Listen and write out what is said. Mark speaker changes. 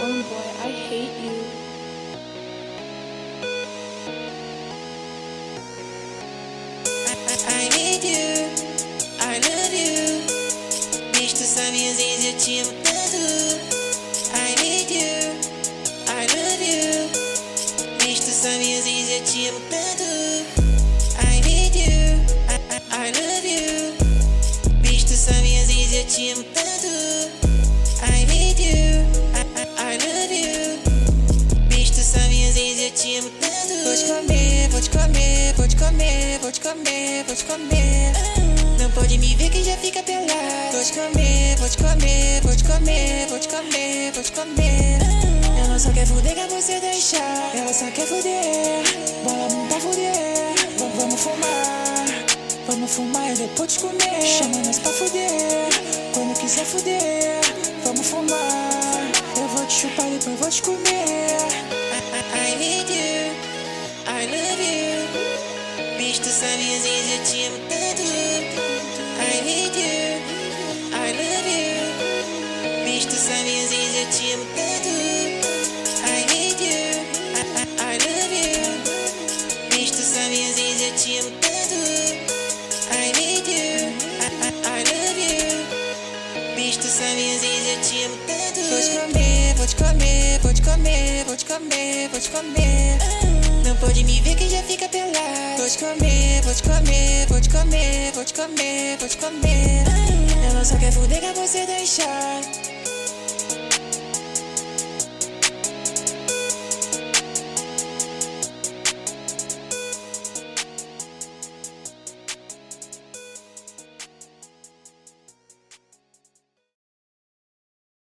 Speaker 1: young boy, I hate you.
Speaker 2: I need you, I love you. Bicho, tu sabe, às vezes eu te amo tanto. I need you, I love you. Bicho, tu sabe, às vezes eu te amo tanto. Tanto. Vou te comer, vou te comer, vou te comer, vou te comer, vou te comer. Não pode me ver que já fica pelado. Vou te comer, vou te comer, vou te comer, vou te comer, vou te comer. Ela só quer fuder que você deixar. Ela só quer fuder, bola não pra fuder. Vamos fumar, vamos fumar e depois te comer. Chama nós pra fuder, quando quiser fuder. Vamos fumar, eu vou te chupar e depois vou te comer. I, need you, I love you. Bicho, tu às vezes eu te amo tanto. I need you, I love you. Bicho, tu às vezes eu te amo tanto. I need you, I, I, I love you. Bicho, tu às vezes eu te amo tanto. I need you, I, I, I love you. Bicho, tu às vezes eu te amo tanto. Vou te comer, vou te comer, comer, vou te comer, vou te comer. Não pode me ver que já fica pelado. Vou te comer, vou te comer, vou te comer, vou te comer, vou te comer. Ela só quer fuder que você deixar.